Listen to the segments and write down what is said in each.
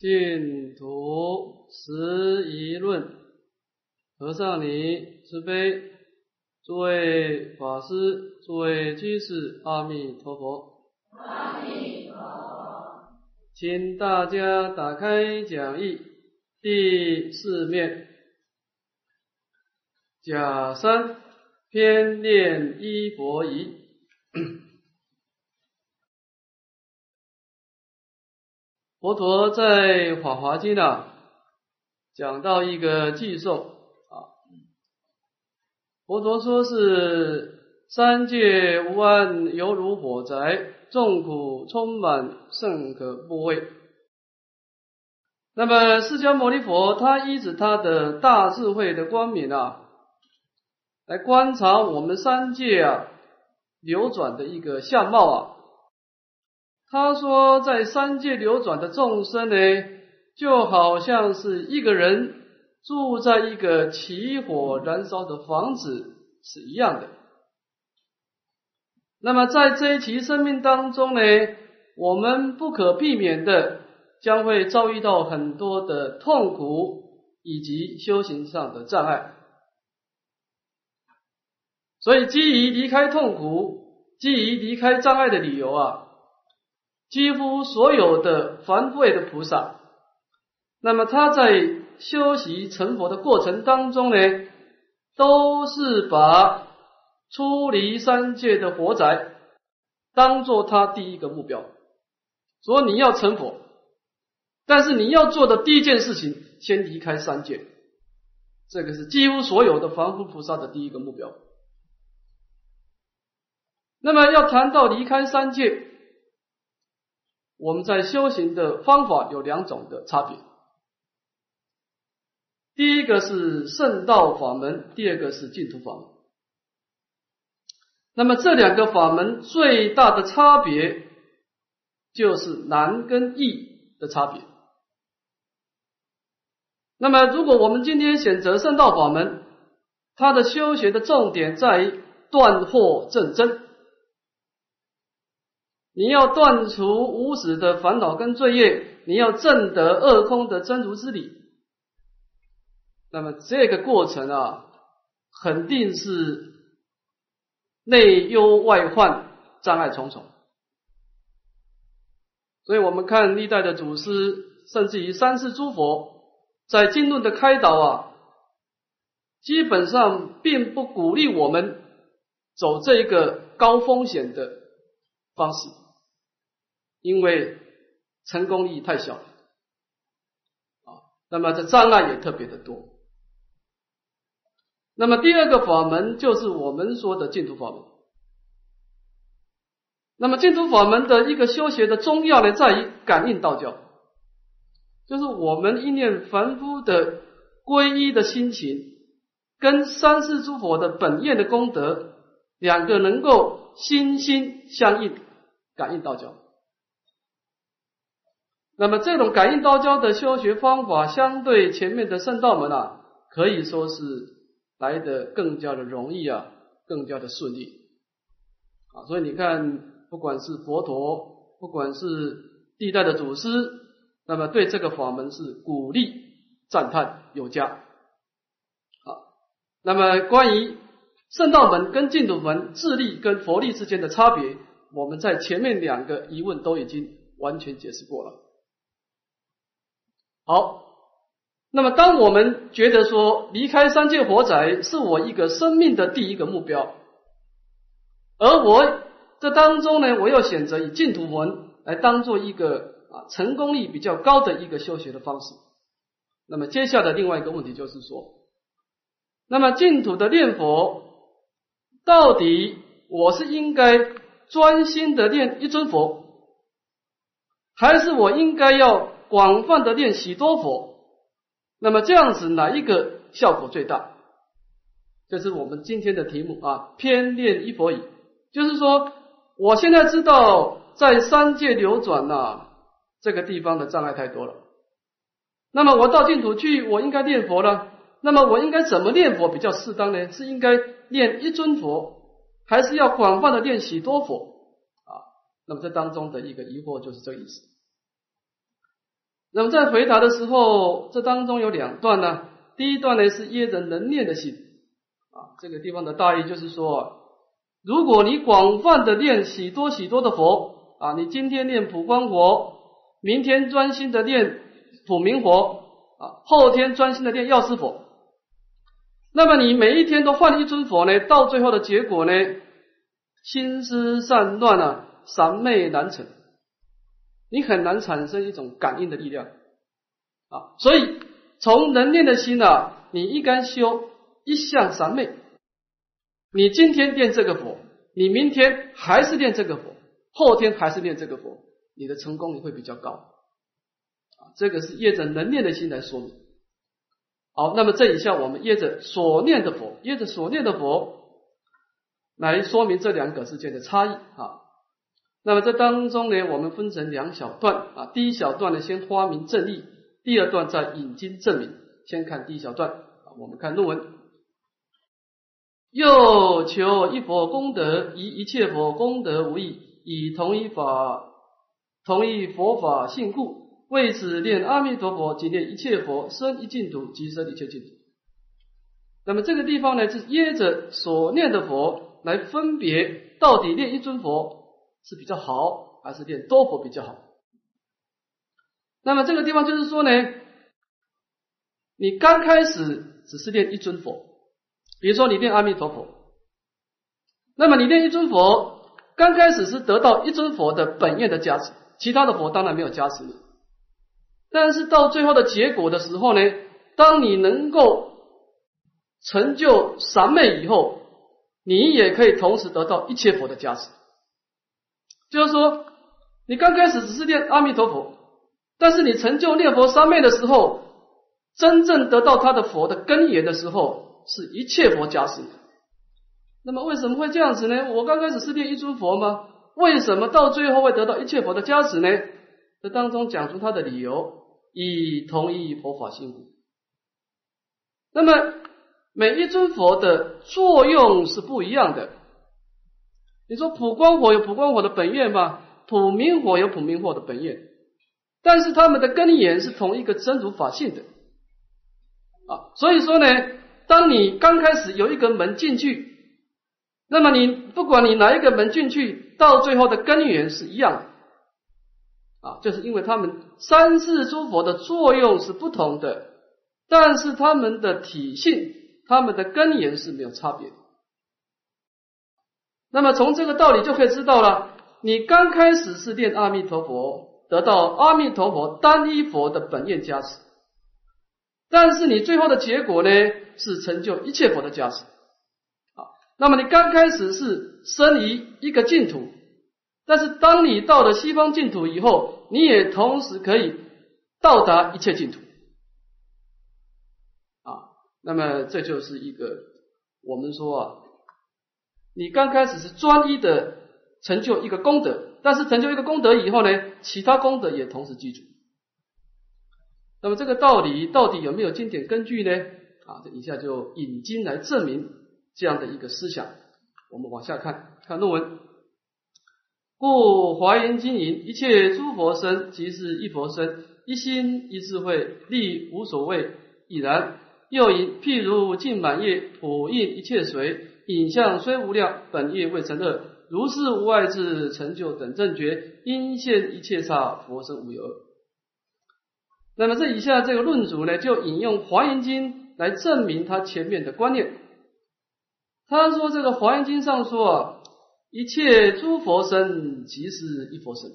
净土十一论，和尚尼慈悲，诸位法师，诸位居士，阿弥陀佛。阿弥陀佛。请大家打开讲义第四面，甲三偏念依佛仪。佛陀在《法华经》啊，讲到一个寄寿啊，佛陀说是三界无安，犹如火灾，众苦充满，甚可怖畏。那么释迦牟尼佛他依着他的大智慧的光明啊，来观察我们三界啊流转的一个相貌啊。他说，在三界流转的众生呢，就好像是一个人住在一个起火燃烧的房子是一样的。那么在这一期生命当中呢，我们不可避免的将会遭遇到很多的痛苦以及修行上的障碍。所以，基于离开痛苦、基于离开障碍的理由啊。几乎所有的凡夫的菩萨，那么他在修习成佛的过程当中呢，都是把出离三界的活宅当做他第一个目标。说你要成佛，但是你要做的第一件事情，先离开三界。这个是几乎所有的凡夫菩萨的第一个目标。那么要谈到离开三界。我们在修行的方法有两种的差别，第一个是圣道法门，第二个是净土法门。那么这两个法门最大的差别就是难跟易的差别。那么如果我们今天选择圣道法门，它的修学的重点在于断惑正真。你要断除无始的烦恼跟罪业，你要证得二空的真如之理。那么这个过程啊，肯定是内忧外患，障碍重重。所以我们看历代的祖师，甚至于三世诸佛，在经论的开导啊，基本上并不鼓励我们走这个高风险的方式。因为成功率太小，啊，那么这障碍也特别的多。那么第二个法门就是我们说的净土法门。那么净土法门的一个修学的重要呢，在于感应道教，就是我们一念凡夫的皈依的心情，跟三世诸佛的本愿的功德，两个能够心心相应，感应道教。那么这种感应道教的修学方法，相对前面的圣道门啊，可以说是来的更加的容易啊，更加的顺利啊。所以你看，不管是佛陀，不管是历代的祖师，那么对这个法门是鼓励、赞叹有加。好，那么关于圣道门跟净土门智力跟佛力之间的差别，我们在前面两个疑问都已经完全解释过了。好，那么当我们觉得说离开三界火宅是我一个生命的第一个目标，而我这当中呢，我要选择以净土门来当做一个啊成功率比较高的一个修学的方式。那么接下来另外一个问题就是说，那么净土的念佛到底我是应该专心的念一尊佛，还是我应该要？广泛的练许多佛，那么这样子哪一个效果最大？这是我们今天的题目啊。偏练一佛语，就是说，我现在知道在三界流转呐，这个地方的障碍太多了。那么我到净土去，我应该念佛呢。那么我应该怎么念佛比较适当呢？是应该念一尊佛，还是要广泛的念许多佛啊？那么这当中的一个疑惑就是这个意思。那么在回答的时候，这当中有两段呢。第一段呢是耶着能念的心啊，这个地方的大意就是说，如果你广泛的念许多许多的佛啊，你今天念普光佛，明天专心的念普明佛啊，后天专心的念药师佛，那么你每一天都换一尊佛呢，到最后的结果呢，心思散乱啊，三昧难成。你很难产生一种感应的力量啊，所以从能念的心啊，你应该修一向三昧。你今天念这个佛，你明天还是念这个佛，后天还是念这个佛，你的成功率会比较高啊。这个是业着能念的心来说明。好，那么这一下我们业着所念的佛，业着所念的佛来说明这两个之间的差异啊。那么这当中呢，我们分成两小段啊。第一小段呢，先发明正义；第二段再引经证明。先看第一小段啊，我们看论文。又求一佛功德，以一切佛功德无异，以同一法、同一佛法性故，为此念阿弥陀佛，即念一切佛生一净土，即生一切净土。那么这个地方呢，是耶着所念的佛来分别，到底念一尊佛。是比较好，还是念多佛比较好？那么这个地方就是说呢，你刚开始只是念一尊佛，比如说你念阿弥陀佛，那么你念一尊佛，刚开始是得到一尊佛的本愿的加持，其他的佛当然没有加持你。但是到最后的结果的时候呢，当你能够成就三昧以后，你也可以同时得到一切佛的加持。就是说，你刚开始只是念阿弥陀佛，但是你成就念佛三昧的时候，真正得到他的佛的根源的时候，是一切佛加持。那么为什么会这样子呢？我刚开始是念一尊佛吗？为什么到最后会得到一切佛的加持呢？这当中讲出他的理由，以同一佛法性故。那么每一尊佛的作用是不一样的。你说普光火有普光火的本愿吗？普明火有普明火的本愿，但是他们的根源是同一个真如法性的啊。所以说呢，当你刚开始有一个门进去，那么你不管你哪一个门进去，到最后的根源是一样啊，就是因为他们三世诸佛的作用是不同的，但是他们的体性、他们的根源是没有差别的。那么从这个道理就可以知道了，你刚开始是念阿弥陀佛，得到阿弥陀佛单一佛的本愿加持，但是你最后的结果呢，是成就一切佛的加持。啊，那么你刚开始是生于一个净土，但是当你到了西方净土以后，你也同时可以到达一切净土。啊，那么这就是一个我们说啊。你刚开始是专一的成就一个功德，但是成就一个功德以后呢，其他功德也同时记住。那么这个道理到底有没有经典根据呢？啊，这一下就引经来证明这样的一个思想。我们往下看，看论文。故华严经云：一切诸佛身即是一佛身，一心一智慧，力无所谓，已然。又以：譬如净满业，普映一切水。影像虽无量，本业未成乐。如是无碍智成就等正觉，因现一切刹，佛身无有。那么这以下这个论主呢，就引用《华严经》来证明他前面的观念。他说：“这个《华严经》上说啊，一切诸佛身即是一佛身。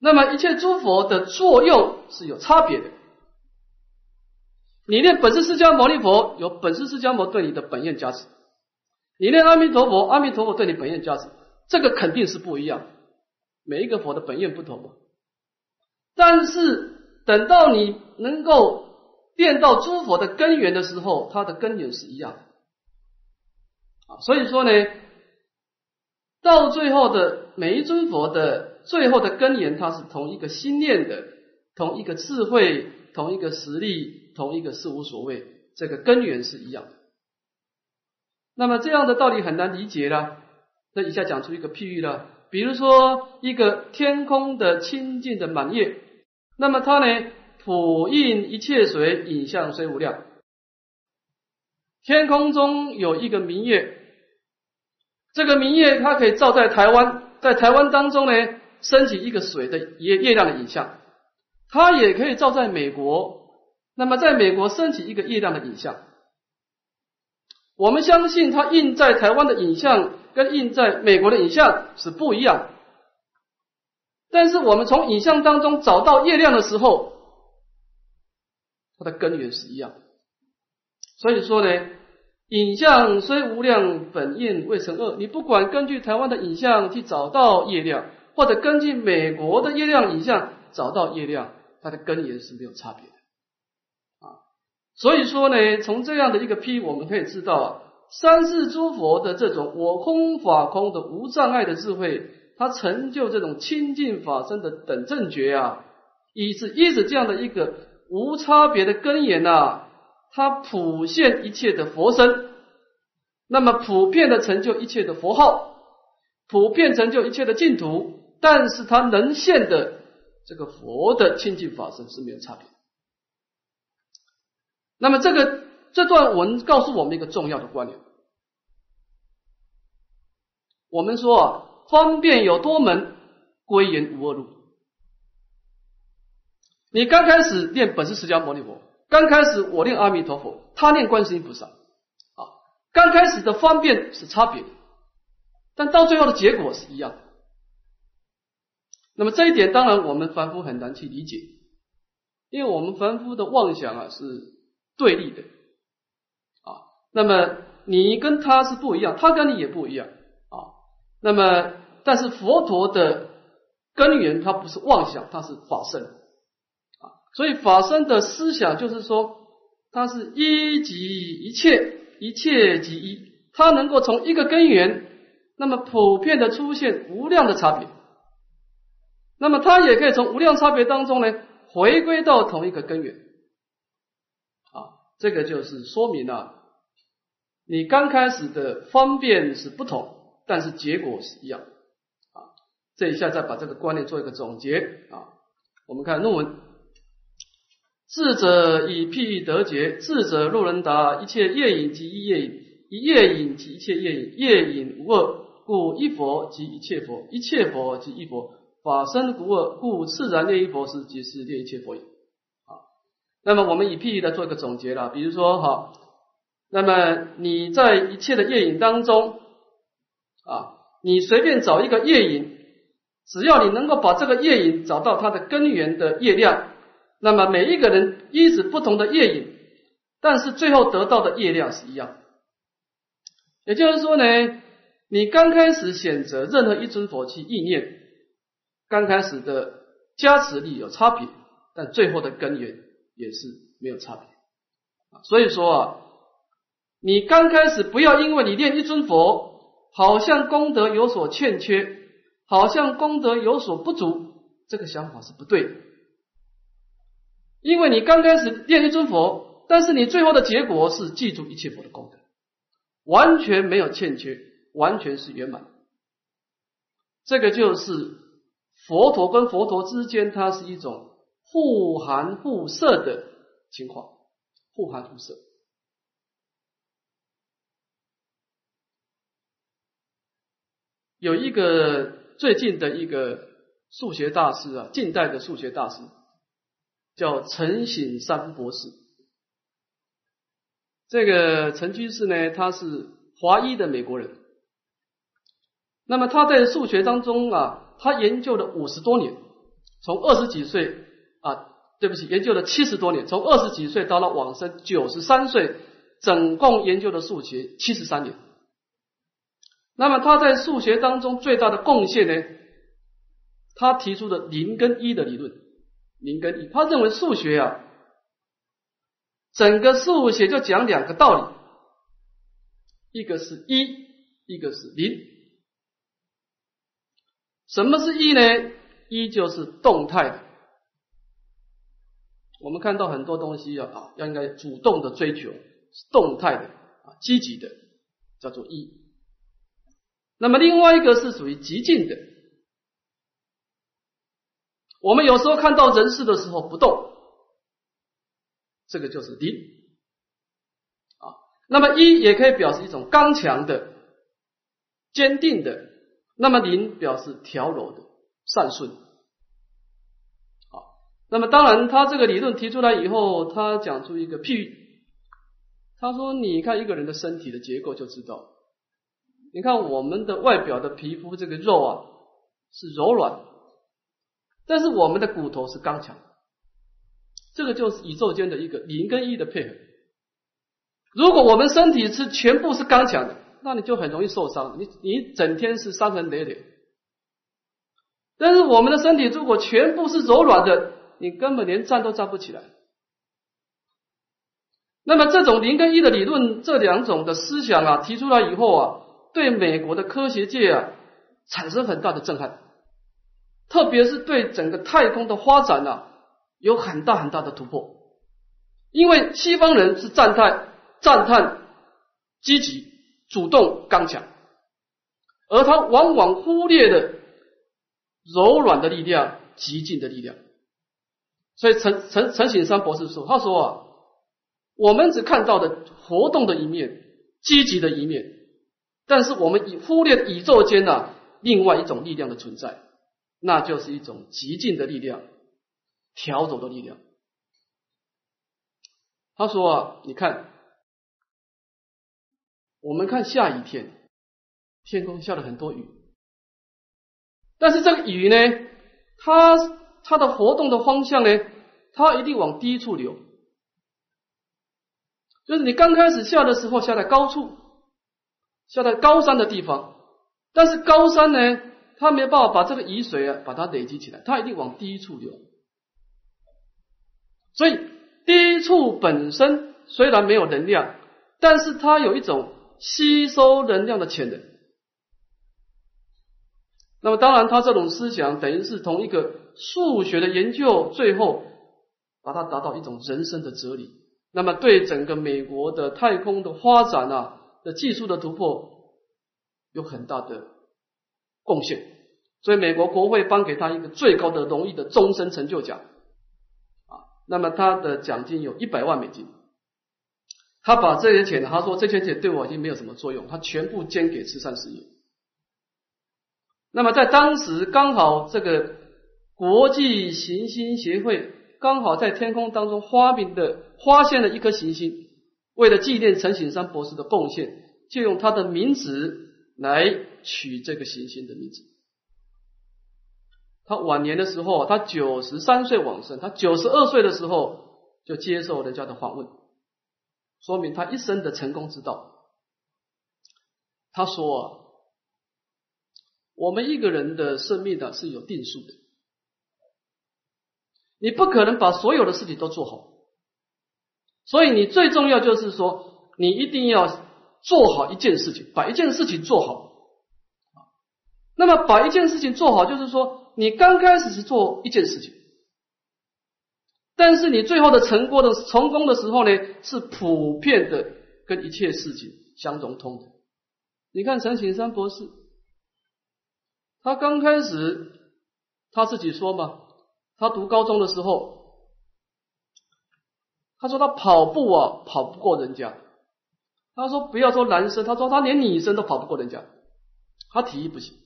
那么一切诸佛的作用是有差别的。”你念本师释迦牟尼佛，有本师释迦牟尼对你的本愿加持；你念阿弥陀佛，阿弥陀佛对你本愿加持，这个肯定是不一样。每一个佛的本愿不同。但是等到你能够念到诸佛的根源的时候，它的根源是一样啊。所以说呢，到最后的每一尊佛的最后的根源，它是同一个心念的，同一个智慧，同一个实力。同一个事无所谓，这个根源是一样的。那么这样的道理很难理解了。那以下讲出一个譬喻了，比如说一个天空的清净的满月，那么它呢，普映一切水，影像虽无量。天空中有一个明月，这个明月它可以照在台湾，在台湾当中呢，升起一个水的月月亮的影像。它也可以照在美国，那么在美国升起一个月亮的影像。我们相信它印在台湾的影像跟印在美国的影像是不一样，但是我们从影像当中找到月亮的时候，它的根源是一样。所以说呢，影像虽无量，本印未成二。你不管根据台湾的影像去找到月亮，或者根据美国的月亮影像找到月亮，它的根源是没有差别的。所以说呢，从这样的一个批，我们可以知道，三世诸佛的这种我空法空的无障碍的智慧，它成就这种清净法身的等正觉啊，以是依止这样的一个无差别的根源呐，它普现一切的佛身，那么普遍的成就一切的佛号，普遍成就一切的净土，但是它能现的这个佛的清净法身是没有差别。那么这个这段文告诉我们一个重要的观念。我们说啊，方便有多门，归元无二路。你刚开始念本师释迦牟尼佛，刚开始我念阿弥陀佛，他念观世音菩萨，啊，刚开始的方便是差别，但到最后的结果是一样的。那么这一点当然我们凡夫很难去理解，因为我们凡夫的妄想啊是。对立的啊，那么你跟他是不一样，他跟你也不一样啊。那么，但是佛陀的根源，它不是妄想，它是法身啊。所以法身的思想就是说，它是一即一切，一切即一，它能够从一个根源，那么普遍的出现无量的差别。那么它也可以从无量差别当中呢，回归到同一个根源。这个就是说明了，你刚开始的方便是不同，但是结果是一样啊。这一下再把这个观念做一个总结啊。我们看论文：智者以譬喻得解，智者若能达一切业隐即一业隐，一业隐即一切业隐，业隐无二，故一佛即一切佛，一切佛即一佛，法身无二，故自然列一佛时，即是列一切佛也。那么我们以譬喻来做一个总结了，比如说哈，那么你在一切的业影当中啊，你随便找一个业影，只要你能够把这个业影找到它的根源的业量，那么每一个人依止不同的业影，但是最后得到的业量是一样。也就是说呢，你刚开始选择任何一尊佛去意念，刚开始的加持力有差别，但最后的根源。也是没有差别啊，所以说啊，你刚开始不要因为你念一尊佛，好像功德有所欠缺，好像功德有所不足，这个想法是不对的。因为你刚开始念一尊佛，但是你最后的结果是记住一切佛的功德，完全没有欠缺，完全是圆满。这个就是佛陀跟佛陀之间，它是一种。互含互摄的情况，互含互摄。有一个最近的一个数学大师啊，近代的数学大师叫陈省三博士。这个陈居士呢，他是华裔的美国人。那么他在数学当中啊，他研究了五十多年，从二十几岁。对不起，研究了七十多年，从二十几岁到了往生九十三岁，总共研究的数学七十三年。那么他在数学当中最大的贡献呢？他提出的零跟一的理论，零跟一，他认为数学啊，整个数学就讲两个道理，一个是一，一个是零。什么是一呢？一就是动态的。我们看到很多东西啊啊，要应该主动的追求，动态的啊，积极的，叫做一。那么另外一个是属于极静的，我们有时候看到人事的时候不动，这个就是零啊。那么一也可以表示一种刚强的、坚定的，那么零表示调柔的、善顺。那么当然，他这个理论提出来以后，他讲出一个譬喻，他说：“你看一个人的身体的结构就知道，你看我们的外表的皮肤这个肉啊是柔软，但是我们的骨头是刚强，这个就是宇宙间的一个零跟一的配合。如果我们身体是全部是刚强的，那你就很容易受伤，你你整天是伤痕累累。但是我们的身体如果全部是柔软的，你根本连站都站不起来。那么这种零跟一的理论，这两种的思想啊提出来以后啊，对美国的科学界啊产生很大的震撼，特别是对整个太空的发展啊有很大很大的突破。因为西方人是赞叹赞叹积极、主动、刚强，而他往往忽略了柔软的力量、极静的力量。所以陈陈陈景山博士说：“他说啊，我们只看到的活动的一面，积极的一面，但是我们已忽略宇宙间的另外一种力量的存在，那就是一种极静的力量，调走的力量。”他说啊，你看，我们看下雨天，天空下了很多雨，但是这个雨呢，它。它的活动的方向呢？它一定往低处流，就是你刚开始下的时候下在高处，下在高山的地方，但是高山呢，它没办法把这个雨水啊把它累积起来，它一定往低处流。所以低处本身虽然没有能量，但是它有一种吸收能量的潜能。那么当然，他这种思想等于是从一个数学的研究，最后把它达到一种人生的哲理。那么对整个美国的太空的发展啊的技术的突破有很大的贡献。所以美国国会颁给他一个最高的荣誉的终身成就奖啊。那么他的奖金有一百万美金。他把这些钱，他说这些钱对我已经没有什么作用，他全部捐给慈善事业。那么在当时刚好这个国际行星协会刚好在天空当中发明的发现了一颗行星，为了纪念陈景山博士的贡献，就用他的名字来取这个行星的名字。他晚年的时候，他九十三岁往生，他九十二岁的时候就接受人家的访问，说明他一生的成功之道。他说。我们一个人的生命呢是有定数的，你不可能把所有的事情都做好，所以你最重要就是说，你一定要做好一件事情，把一件事情做好。那么把一件事情做好，就是说你刚开始是做一件事情，但是你最后的成功的成功的时候呢，是普遍的跟一切事情相融通的。你看陈景山博士。他刚开始他自己说嘛，他读高中的时候，他说他跑步啊跑不过人家，他说不要说男生，他说他连女生都跑不过人家，他体育不行。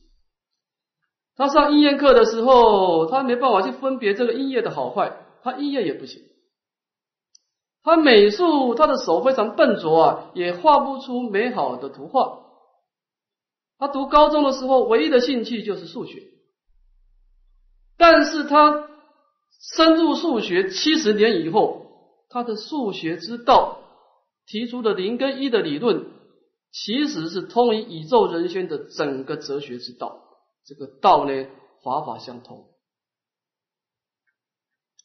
他上音乐课的时候，他没办法去分别这个音乐的好坏，他音乐也不行。他美术，他的手非常笨拙啊，也画不出美好的图画。他读高中的时候，唯一的兴趣就是数学。但是他深入数学七十年以后，他的数学之道提出的零跟一的理论，其实是通于宇宙人生的整个哲学之道。这个道呢，法法相通。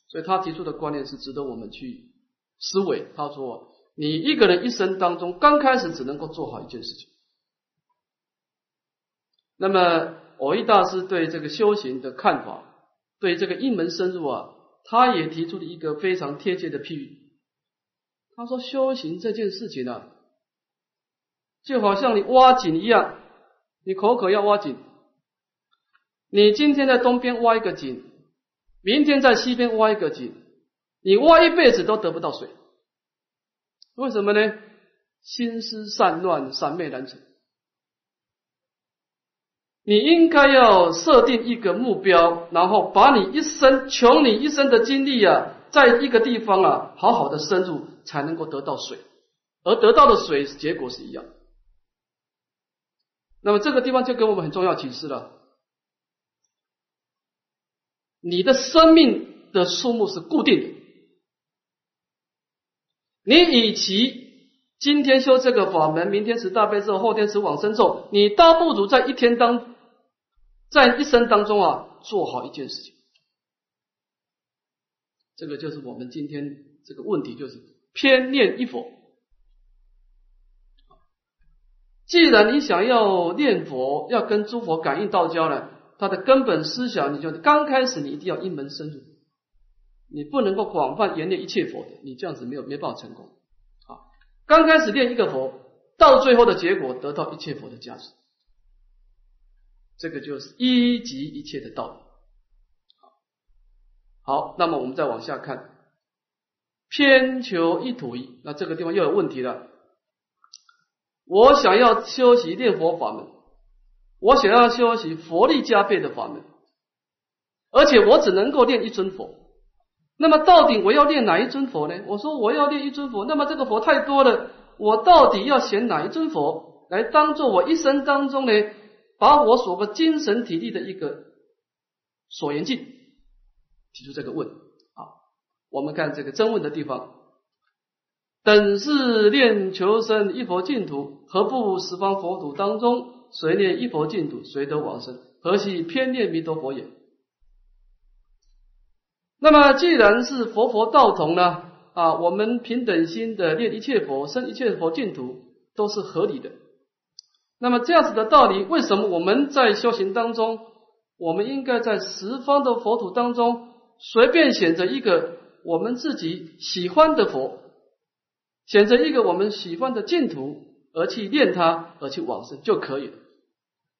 所以他提出的观念是值得我们去思维。他说：“你一个人一生当中，刚开始只能够做好一件事情。”那么，偶一大师对这个修行的看法，对这个一门深入啊，他也提出了一个非常贴切的譬喻。他说，修行这件事情呢，就好像你挖井一样，你口渴要挖井，你今天在东边挖一个井，明天在西边挖一个井，你挖一辈子都得不到水，为什么呢？心思散乱，三昧难成。你应该要设定一个目标，然后把你一生穷你一生的精力啊，在一个地方啊，好好的深入，才能够得到水，而得到的水结果是一样。那么这个地方就给我们很重要启示了：你的生命的数目是固定的，你与其。今天修这个法门，明天持大悲咒，后天持往生咒，你倒不如在一天当，在一生当中啊，做好一件事情。这个就是我们今天这个问题，就是偏念一佛。既然你想要念佛，要跟诸佛感应道交呢，它的根本思想，你就刚开始你一定要一门深入，你不能够广泛言念一切佛的，你这样子没有没办法成功。啊刚开始练一个佛，到最后的结果得到一切佛的价值，这个就是一即一切的道理。好，那么我们再往下看，偏求一土一，那这个地方又有问题了。我想要修习念佛法门，我想要修习佛力加倍的法门，而且我只能够练一尊佛。那么到底我要念哪一尊佛呢？我说我要念一尊佛，那么这个佛太多了，我到底要选哪一尊佛来当做我一生当中呢，把我所个精神体力的一个所缘境？提出这个问啊，我们看这个真问的地方，等是念求生一佛净土，何不十方佛土当中，谁念一佛净土，谁得往生？何其偏念弥陀佛也？那么，既然是佛佛道同呢，啊，我们平等心的念一切佛，生一切佛净土，都是合理的。那么这样子的道理，为什么我们在修行当中，我们应该在十方的佛土当中，随便选择一个我们自己喜欢的佛，选择一个我们喜欢的净土，而去念它，而去往生就可以了？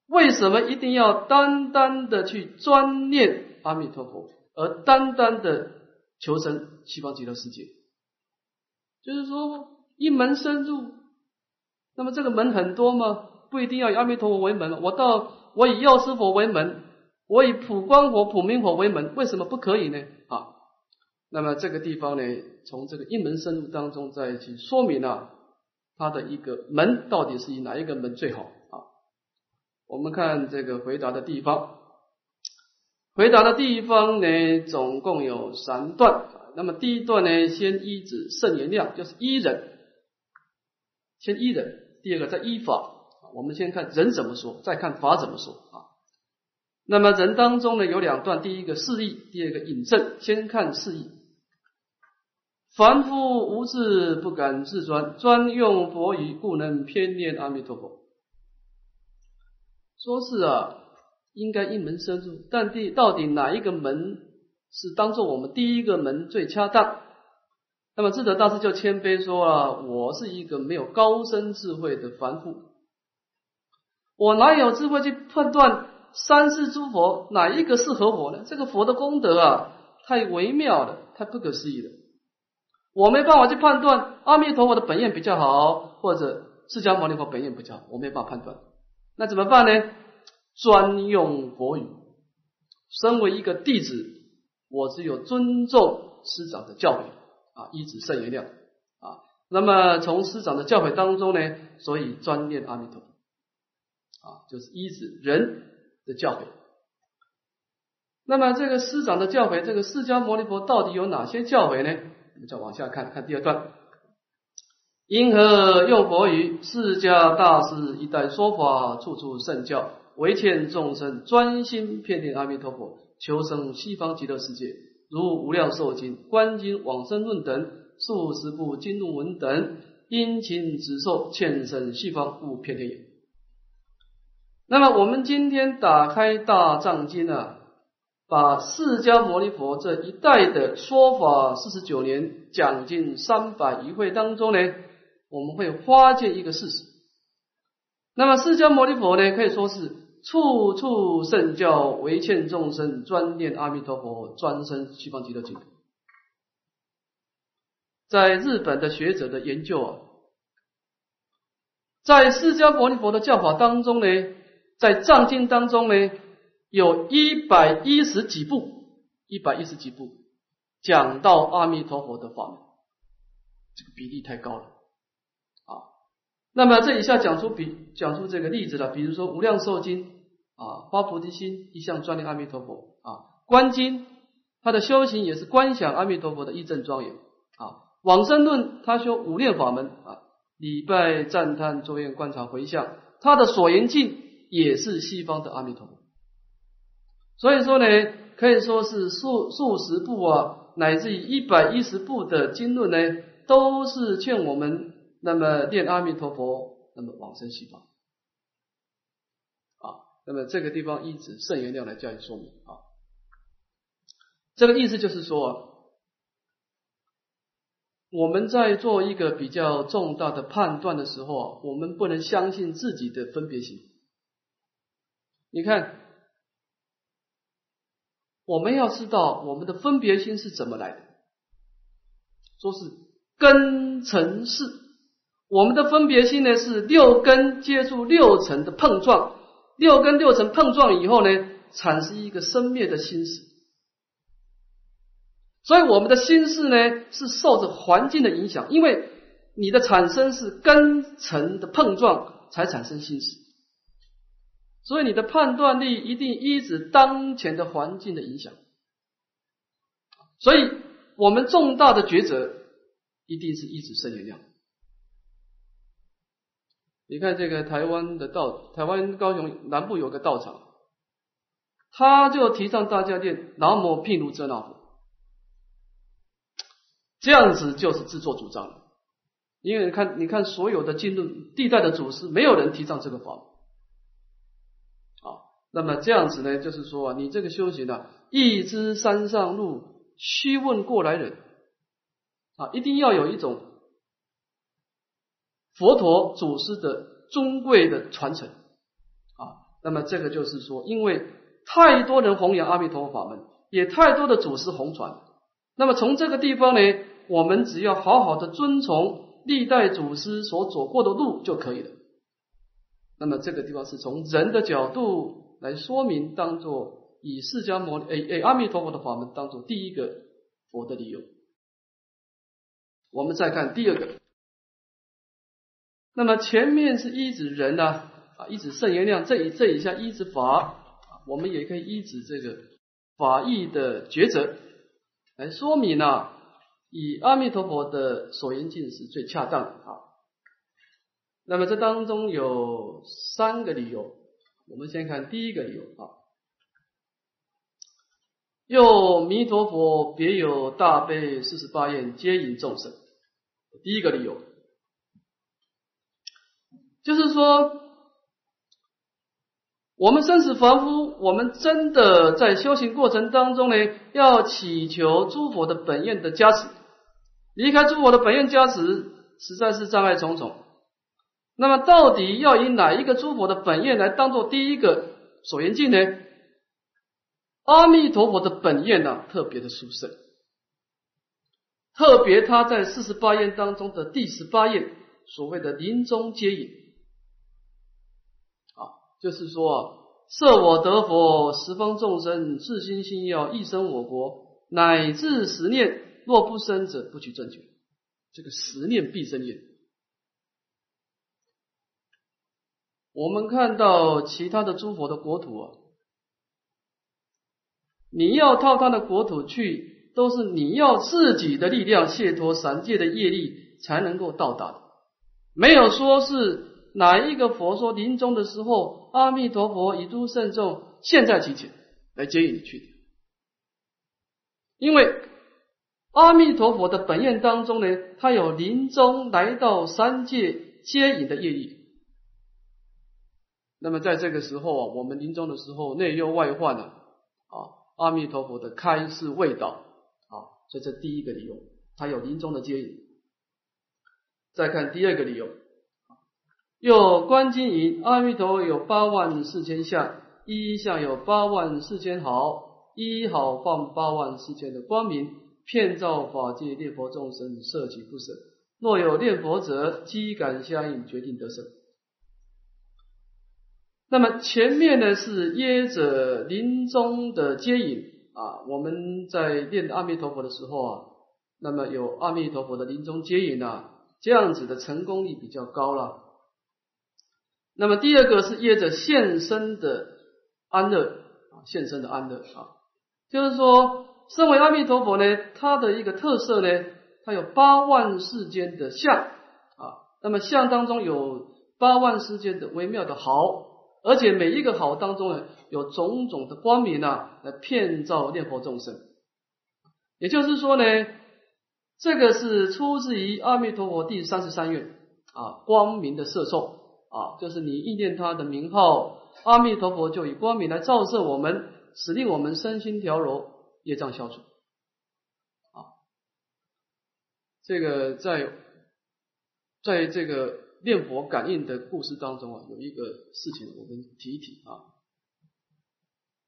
为什么一定要单单的去专念阿弥陀佛？而单单的求生西方极乐世界，就是说一门深入，那么这个门很多吗？不一定要以阿弥陀佛为门我到我以药师佛为门，我以普光佛、普明佛为门，为什么不可以呢？啊，那么这个地方呢，从这个一门深入当中再去说明了它的一个门到底是以哪一个门最好啊？我们看这个回答的地方。回答的地方呢，总共有三段。那么第一段呢，先依止圣言量，就是依人，先依人。第二个再依法，我们先看人怎么说，再看法怎么说啊。那么人当中呢，有两段，第一个示意，第二个引证。先看示意。凡夫无智，不敢自专，专用佛语，故能偏念阿弥陀佛。说是啊。应该一门深入，但第到底哪一个门是当做我们第一个门最恰当？那么智者大师就谦卑说啊：“我是一个没有高深智慧的凡夫，我哪有智慧去判断三世诸佛哪一个适合我呢？这个佛的功德啊，太微妙了，太不可思议了，我没办法去判断阿弥陀佛的本愿比较好，或者释迦牟尼佛本愿比较好，我没办法判断，那怎么办呢？”专用佛语，身为一个弟子，我只有尊重师长的教诲啊，依止圣言量啊。那么从师长的教诲当中呢，所以专念阿弥陀佛啊，就是依止人的教诲。那么这个师长的教诲，这个释迦牟尼佛到底有哪些教诲呢？我们再往下看看第二段，因何用佛语？释迦大师一代说法，处处圣教。唯欠众生专心遍念阿弥陀佛，求生西方极乐世界，如《无量寿经》《观经》《往生论》等数十部经论文等，殷勤指受，欠生西方勿偏天也。那么我们今天打开大藏经啊，把释迦牟尼佛这一代的说法四十九年讲经三百余会当中呢，我们会发现一个事实。那么释迦牟尼佛呢，可以说是。处处圣教，唯欠众生专念阿弥陀佛，专生西方极乐净土。在日本的学者的研究啊，在释迦牟尼佛的教法当中呢，在藏经当中呢，有一百一十几部，一百一十几部讲到阿弥陀佛的法门，这个比例太高了啊。那么这以下讲出比讲出这个例子了，比如说《无量寿经》啊，《发菩提心》一向专念阿弥陀佛啊，《观经》它的修行也是观想阿弥陀佛的义正庄严啊，《往生论》他修五念法门啊，礼拜、赞叹、作愿、观察、回向，他的所言境也是西方的阿弥陀佛。所以说呢，可以说是数数十部啊，乃至于一百一十部的经论呢，都是劝我们。那么念阿弥陀佛，那么往生西方啊。那么这个地方一直圣言量来加以说明啊。这个意思就是说，我们在做一个比较重大的判断的时候啊，我们不能相信自己的分别心。你看，我们要知道我们的分别心是怎么来的，说是根尘世。我们的分别心呢，是六根接触六尘的碰撞，六根六尘碰撞以后呢，产生一个生灭的心识。所以我们的心事呢，是受着环境的影响，因为你的产生是根尘的碰撞才产生心事，所以你的判断力一定依止当前的环境的影响。所以我们重大的抉择，一定是依止圣言量。你看这个台湾的道，台湾高雄南部有个道场，他就提倡大家念南无毗卢遮那佛，这样子就是自作主张。因为你看，你看所有的经论地带的祖师，没有人提倡这个法。那么这样子呢，就是说，你这个修行呢，一知山上路，须问过来人，啊，一定要有一种。佛陀祖师的尊贵的传承啊，那么这个就是说，因为太多人弘扬阿弥陀佛法门，也太多的祖师弘传，那么从这个地方呢，我们只要好好的遵从历代祖师所走过的路就可以了。那么这个地方是从人的角度来说明，当做以释迦牟尼诶诶阿弥陀佛的法门当做第一个佛的理由。我们再看第二个。那么前面是依止人呢啊，依止圣言量，这一这一下依止法，我们也可以依止这个法义的抉择来说明呢，以阿弥陀佛的所言尽是最恰当的啊。那么这当中有三个理由，我们先看第一个理由啊，又弥陀佛别有大悲四十八愿接引众生，第一个理由。就是说，我们生死凡夫，我们真的在修行过程当中呢，要祈求诸佛的本愿的加持。离开诸佛的本愿加持，实在是障碍重重。那么，到底要以哪一个诸佛的本愿来当做第一个所缘境呢？阿弥陀佛的本愿呢，特别的殊胜，特别他在四十八愿当中的第十八愿，所谓的临终接引。啊就是说，设我得佛，十方众生自心心要一生我国，乃至十念，若不生者，不取正觉。这个十念必生愿。我们看到其他的诸佛的国土啊，你要到他的国土去，都是你要自己的力量卸脱三界的业力才能够到达，没有说是。哪一个佛说临终的时候，阿弥陀佛以诸圣众现在提前来接引你去的？因为阿弥陀佛的本愿当中呢，他有临终来到三界接引的业力。那么在这个时候啊，我们临终的时候内忧外患呢，啊，阿弥陀佛的开示未到啊，所以这第一个理由，他有临终的接引。再看第二个理由。又观经云：阿弥陀有八万四千相，一相有八万四千毫，一毫放八万四千的光明，遍照法界，念佛众生，摄取不舍。若有念佛者，机感相应，决定得胜。那么前面呢是耶者临终的接引啊，我们在念阿弥陀佛的时候啊，那么有阿弥陀佛的临终接引啊，这样子的成功率比较高了。那么第二个是耶者现身的安乐啊，现身的安乐啊，就是说，身为阿弥陀佛呢，它的一个特色呢，它有八万世间的相啊，那么相当中有八万世间的微妙的毫。而且每一个好当中呢，有种种的光明啊，来骗照念佛众生。也就是说呢，这个是出自于阿弥陀佛第三十三愿啊，光明的摄受啊，就是你意念他的名号，阿弥陀佛就以光明来照射我们，使令我们身心调柔，业障消除。啊，这个在在这个。念佛感应的故事当中啊，有一个事情我们提一提啊，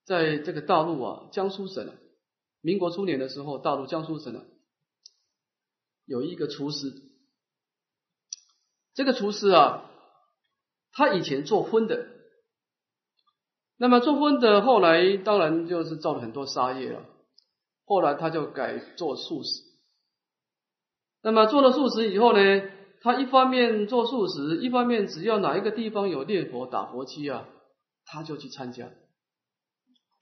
在这个大陆啊，江苏省啊，民国初年的时候，大陆江苏省啊，有一个厨师，这个厨师啊，他以前做荤的，那么做荤的后来当然就是造了很多杀业了，后来他就改做素食，那么做了素食以后呢？他一方面做素食，一方面只要哪一个地方有念佛打佛七啊，他就去参加。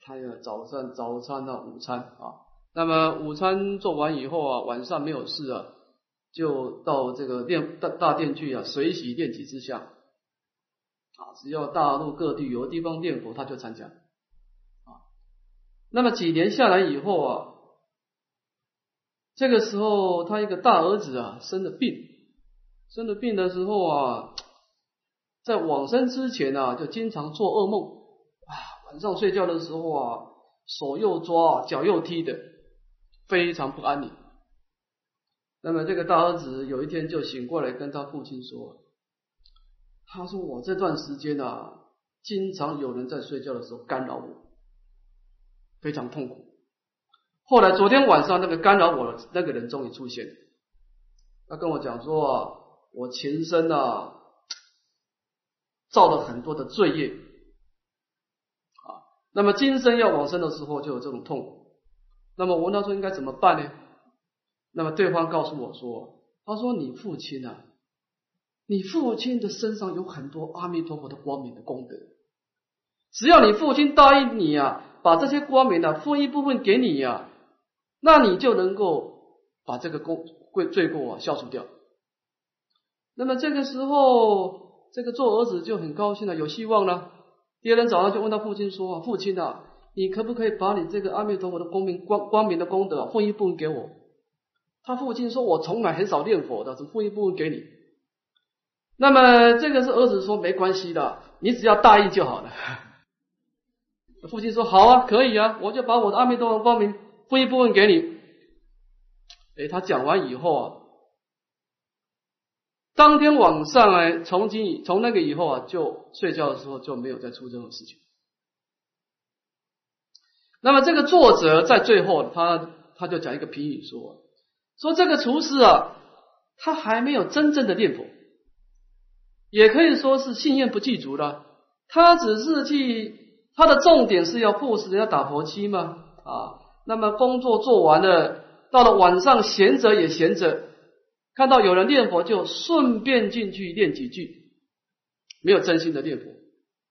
他要早上早餐到午餐啊，那么午餐做完以后啊，晚上没有事啊，就到这个殿大大殿去啊，随喜念几之下啊，只要大陆各地有地方念佛，他就参加啊。那么几年下来以后啊，这个时候他一个大儿子啊生了病。生了病的时候啊，在往生之前啊，就经常做噩梦啊。晚上睡觉的时候啊，手又抓，脚又踢的，非常不安宁。那么这个大儿子有一天就醒过来，跟他父亲说：“他说我这段时间啊，经常有人在睡觉的时候干扰我，非常痛苦。后来昨天晚上那个干扰我的那个人终于出现，他跟我讲说。”我前生啊，造了很多的罪业啊，那么今生要往生的时候就有这种痛。那么我问他说应该怎么办呢？那么对方告诉我说，他说你父亲啊，你父亲的身上有很多阿弥陀佛的光明的功德，只要你父亲答应你啊，把这些光明啊分一部分给你呀，那你就能够把这个功罪罪过啊消除掉。那么这个时候，这个做儿子就很高兴了，有希望了。第二天早上就问他父亲说：“父亲啊，你可不可以把你这个阿弥陀佛的光明光光明的功德分一部分给我？”他父亲说：“我从来很少念佛的，只分一部分给你。”那么这个是儿子说：“没关系的，你只要答应就好了。”父亲说：“好啊，可以啊，我就把我的阿弥陀佛光明分一部分给你。”哎，他讲完以后啊。当天晚上呢，从今从那个以后啊，就睡觉的时候就没有再出这种事情。那么这个作者在最后，他他就讲一个评语说：说这个厨师啊，他还没有真正的念佛，也可以说是信念不具足了。他只是去他的重点是要迫使人家打佛七嘛啊。那么工作做完了，到了晚上闲着也闲着。看到有人念佛，就顺便进去念几句，没有真心的念佛，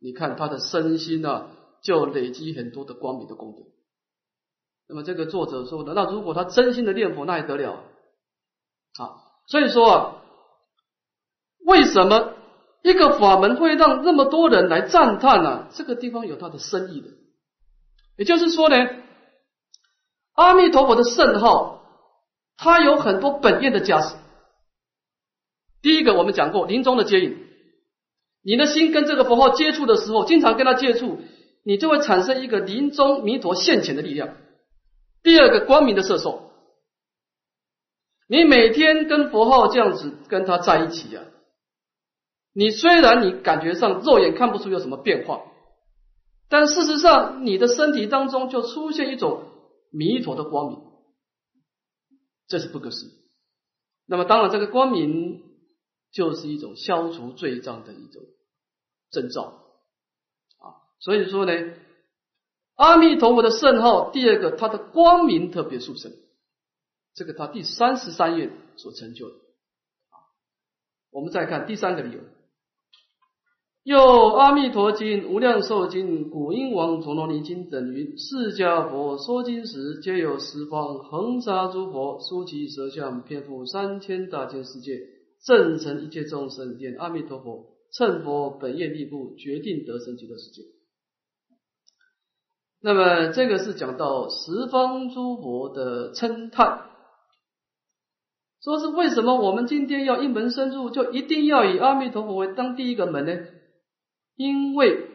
你看他的身心啊，就累积很多的光明的功德。那么这个作者说的，那如果他真心的念佛，那还得了啊？所以说啊，为什么一个法门会让那么多人来赞叹呢？这个地方有它的深意的，也就是说呢，阿弥陀佛的圣号，它有很多本愿的加持。第一个，我们讲过临终的接引，你的心跟这个佛号接触的时候，经常跟他接触，你就会产生一个临终弥陀现前的力量。第二个，光明的摄受，你每天跟佛号这样子跟他在一起呀，你虽然你感觉上肉眼看不出有什么变化，但事实上你的身体当中就出现一种弥陀的光明，这是不可思议。那么当然，这个光明就是一种消除罪障的一种征兆啊。所以说呢，阿弥陀佛的圣号，第二个，他的光明特别殊胜，这个他第三十三页所成就的。我们再看第三个理由。又《阿弥陀经》《无量寿经》《古音王陀罗尼经》等云：释迦佛说经时，皆有十方恒沙诸佛，书其舌相，遍覆三千大千世界，正成一切众生，见阿弥陀佛，乘佛本愿力故，决定得生极乐世界。那么这个是讲到十方诸佛的称叹。说是为什么我们今天要一门深入，就一定要以阿弥陀佛为当第一个门呢？因为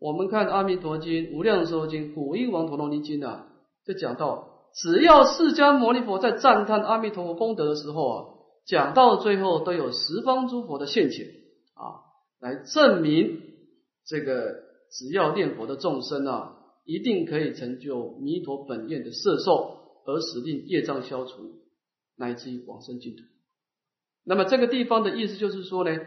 我们看《阿弥陀经》《无量寿经》《古印王陀罗尼经》啊，就讲到，只要释迦牟尼佛在赞叹阿弥陀佛功德的时候啊，讲到最后都有十方诸佛的现前啊，来证明这个只要念佛的众生啊，一定可以成就弥陀本愿的摄受，而使令业障消除。乃至于往生净土。那么这个地方的意思就是说呢，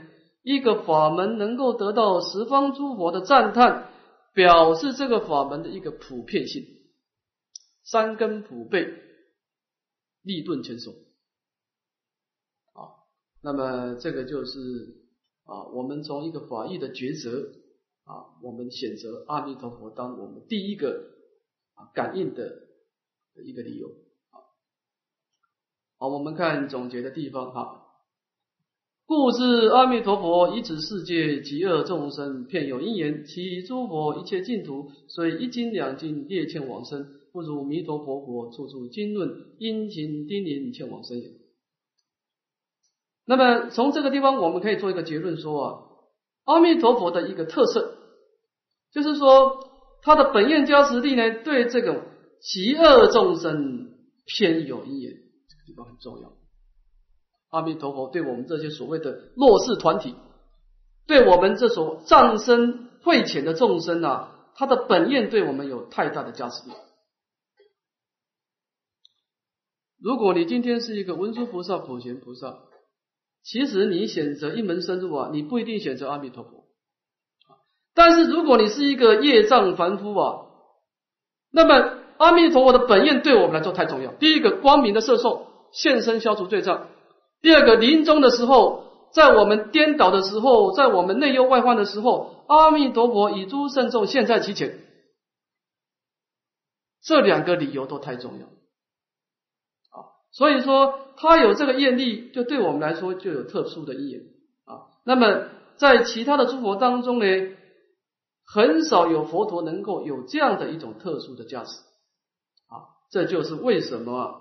一个法门能够得到十方诸佛的赞叹，表示这个法门的一个普遍性，三根普被，立顿全收。那么这个就是啊，我们从一个法义的抉择啊，我们选择阿弥陀佛当我们第一个啊感应的一个理由。好，我们看总结的地方哈。故知阿弥陀佛以此世界极恶众生，片有因缘，其诸佛一切净土，虽一经两经列欠往生，不如弥陀佛国处处经论殷勤叮咛欠往生也。那么从这个地方，我们可以做一个结论说啊，阿弥陀佛的一个特色，就是说他的本愿加持力呢，对这种极恶众生偏有因缘。地方很重要。阿弥陀佛对我们这些所谓的弱势团体，对我们这所藏身会浅的众生啊，他的本愿对我们有太大的加持力。如果你今天是一个文殊菩萨、普贤菩萨，其实你选择一门深入啊，你不一定选择阿弥陀佛。但是如果你是一个业障凡夫啊，那么阿弥陀佛的本愿对我们来说太重要。第一个，光明的摄受。现身消除罪障。第二个，临终的时候，在我们颠倒的时候，在我们内忧外患的时候，阿弥陀佛以诸圣众现在其前。这两个理由都太重要！所以说，他有这个愿力，就对我们来说就有特殊的意义啊。那么，在其他的诸佛当中呢，很少有佛陀能够有这样的一种特殊的价值啊。这就是为什么啊。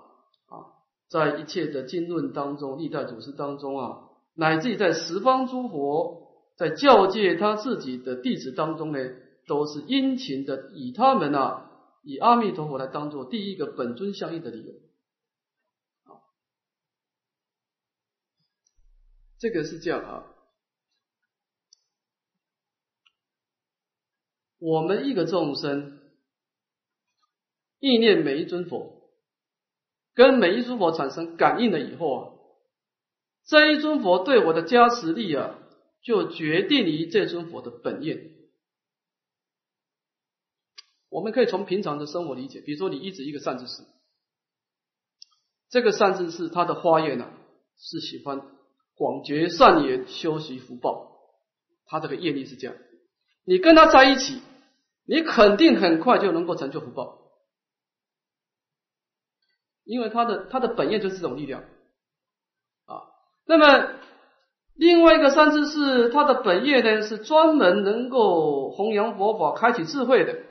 在一切的经论当中，历代祖师当中啊，乃至于在十方诸佛在教界他自己的弟子当中呢，都是殷勤的以他们啊，以阿弥陀佛来当做第一个本尊相应的理由。这个是这样啊，我们一个众生意念每一尊佛。跟每一尊佛产生感应了以后啊，这一尊佛对我的加持力啊，就决定于这尊佛的本愿。我们可以从平常的生活理解，比如说你一直一个善知识，这个善知识它的花叶呢，是喜欢广结善缘、修习福报，他这个业力是这样。你跟他在一起，你肯定很快就能够成就福报。因为他的他的本业就是这种力量啊，那么另外一个三知是他的本业呢是专门能够弘扬佛法、开启智慧的。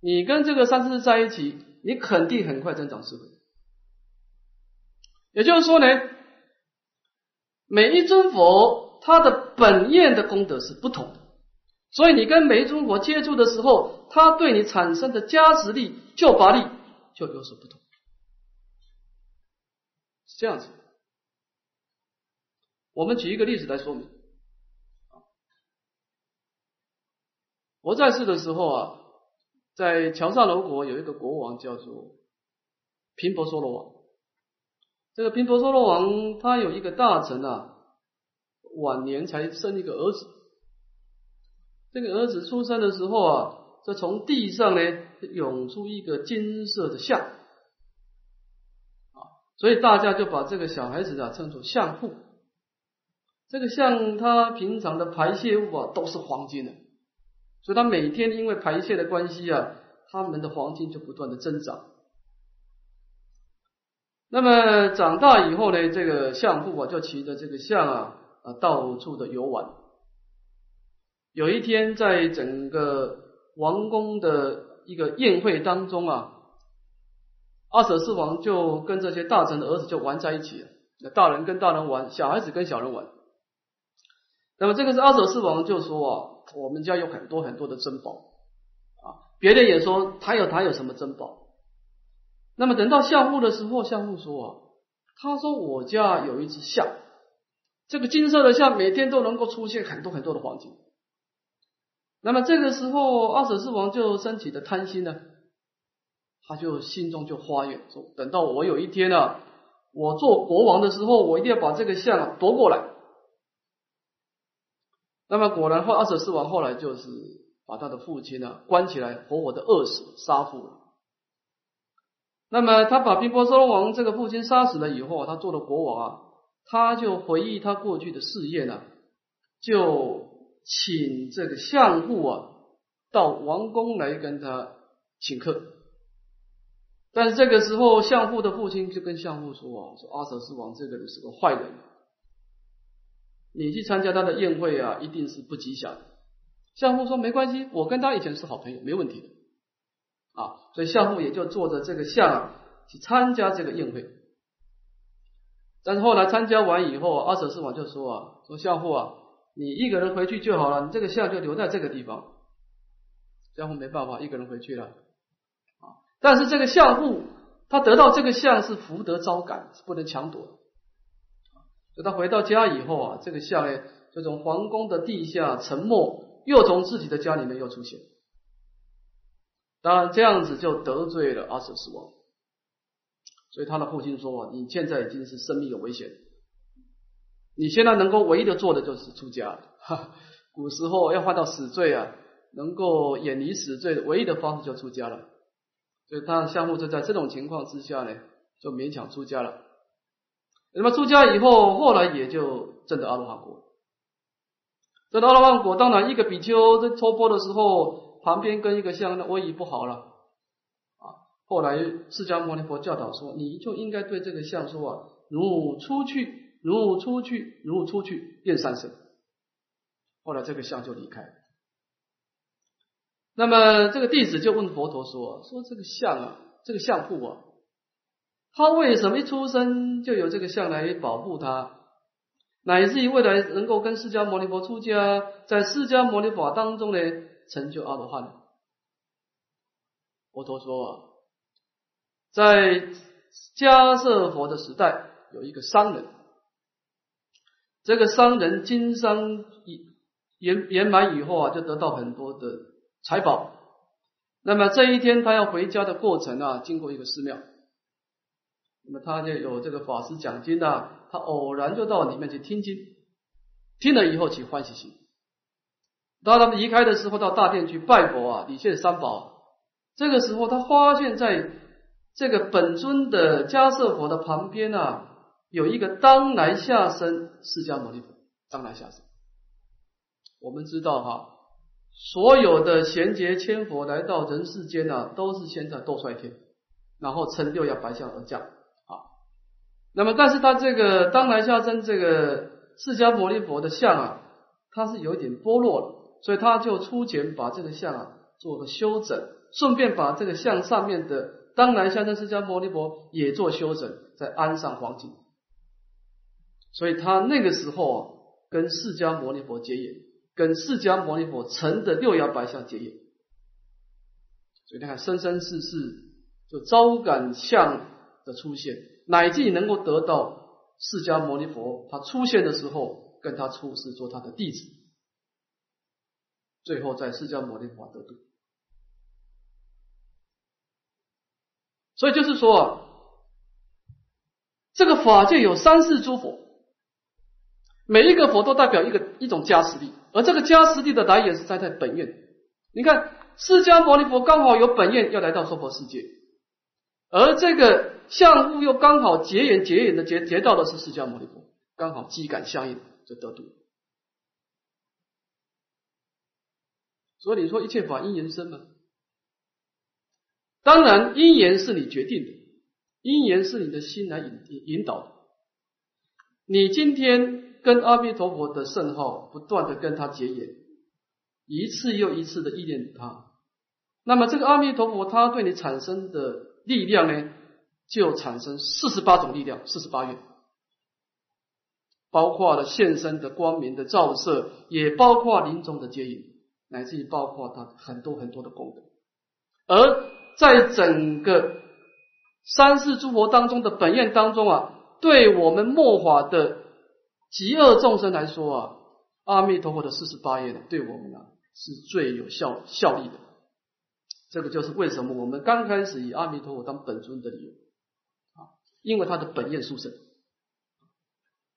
你跟这个三知在一起，你肯定很快增长智慧。也就是说呢，每一尊佛他的本愿的功德是不同的，所以你跟每一尊佛接触的时候，他对你产生的加持力、救拔力就有所不同，是这样子。我们举一个例子来说明。我在世的时候啊，在乔萨楼国有一个国王叫做频婆娑罗王，这个频婆娑罗王他有一个大臣啊，晚年才生一个儿子。这个儿子出生的时候啊，这从地上呢涌出一个金色的象，啊，所以大家就把这个小孩子啊称作象父。这个象他平常的排泄物啊都是黄金的。所以，他每天因为排泄的关系啊，他们的黄金就不断的增长。那么长大以后呢，这个相父啊就骑着这个象啊啊到处的游玩。有一天，在整个王宫的一个宴会当中啊，阿舍世王就跟这些大臣的儿子就玩在一起了。大人跟大人玩，小孩子跟小人玩。那么这个是阿舍世王就说啊。我们家有很多很多的珍宝啊，别人也说他有他有什么珍宝。那么等到相父的时候，相父说啊，他说我家有一只象，这个金色的象每天都能够出现很多很多的黄金。那么这个时候，阿舍世王就升起的贪心呢，他就心中就发愿说，等到我有一天呢，我做国王的时候，我一定要把这个象夺过来。那么果然后阿舍世王后来就是把他的父亲呢关起来，活活的饿死，杀父了。那么他把宾波娑罗王这个父亲杀死了以后，他做了国王啊，他就回忆他过去的事业呢，就请这个相父啊到王宫来跟他请客。但是这个时候，相父的父亲就跟相父说啊，说阿舍斯王这个人是个坏人。你去参加他的宴会啊，一定是不吉祥。相父说没关系，我跟他以前是好朋友，没问题的。啊，所以相父也就坐着这个象去参加这个宴会。但是后来参加完以后，阿舍世王就说啊，说相父啊，你一个人回去就好了，你这个象就留在这个地方。相父没办法，一个人回去了。啊，但是这个相父他得到这个象是福德招感，是不能抢夺。等他回到家以后啊，这个象呢，就从皇宫的地下沉没，又从自己的家里面又出现。当然这样子就得罪了阿舍斯王，所以他的父亲说，你现在已经是生命有危险，你现在能够唯一的做的就是出家。哈，古时候要犯到死罪啊，能够远离死罪的唯一的方式就出家了。所以他相父就在这种情况之下呢，就勉强出家了。那么出家以后，后来也就证得阿罗汉果。证得阿罗汉果，当然一个比丘在托钵的时候，旁边跟一个像那威仪不好了啊。后来释迦牟尼佛教导说，你就应该对这个像说啊，如出去，如出去，如出去，变三身。后来这个像就离开。那么这个弟子就问佛陀说：说这个像啊，这个相父啊。他为什么一出生就有这个相来保护他，乃至于未来能够跟释迦牟尼佛出家，在释迦牟尼佛当中呢成就阿罗汉？佛陀说啊，在迦舍佛的时代，有一个商人，这个商人经商圆圆满以后啊，就得到很多的财宝。那么这一天他要回家的过程啊，经过一个寺庙。那么他就有这个法师讲经啊，他偶然就到里面去听经，听了以后起欢喜心。当他们离开的时候，到大殿去拜佛啊，礼献三宝。这个时候，他发现在这个本尊的迦舍佛的旁边啊，有一个当来下生释迦牟尼佛，当来下生。我们知道哈，所有的贤劫千佛来到人世间呢，都是先在斗率天，然后乘六曜白象而降啊。那么，但是他这个当来下生这个释迦牟尼佛的像啊，他是有一点剥落了，所以他就出钱把这个像啊做个修整，顺便把这个像上面的当来下生释迦牟尼佛也做修整，再安上黄金。所以他那个时候啊，跟释迦牟尼佛结缘，跟释迦牟尼佛成的六爻白象结缘。所以你看，生生世世就招感相的出现。乃至能够得到释迦牟尼佛，他出现的时候，跟他出世做他的弟子。最后在释迦牟尼佛得度。所以就是说啊，这个法界有三世诸佛，每一个佛都代表一个一种加持力，而这个加持力的来源是在在本愿。你看，释迦牟尼佛刚好有本愿要来到娑婆世界，而这个相悟又刚好结缘结缘的结结到的是释迦牟尼佛，刚好机感相应就得度。所以你说一切法因缘生嘛？当然，因缘是你决定的，因缘是你的心来引引导的。你今天跟阿弥陀佛的圣号不断的跟他结缘，一次又一次的意念他，那么这个阿弥陀佛他对你产生的力量呢，就产生四十八种力量，四十八愿，包括了现身的光明的照射，也包括临终的接引，乃至于包括他很多很多的功德，而。在整个三世诸佛当中的本愿当中啊，对我们末法的极恶众生来说啊，阿弥陀佛的四十八愿对我们啊是最有效效力的。这个就是为什么我们刚开始以阿弥陀佛当本尊的理由啊，因为他的本愿殊胜。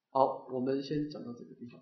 好，我们先讲到这个地方。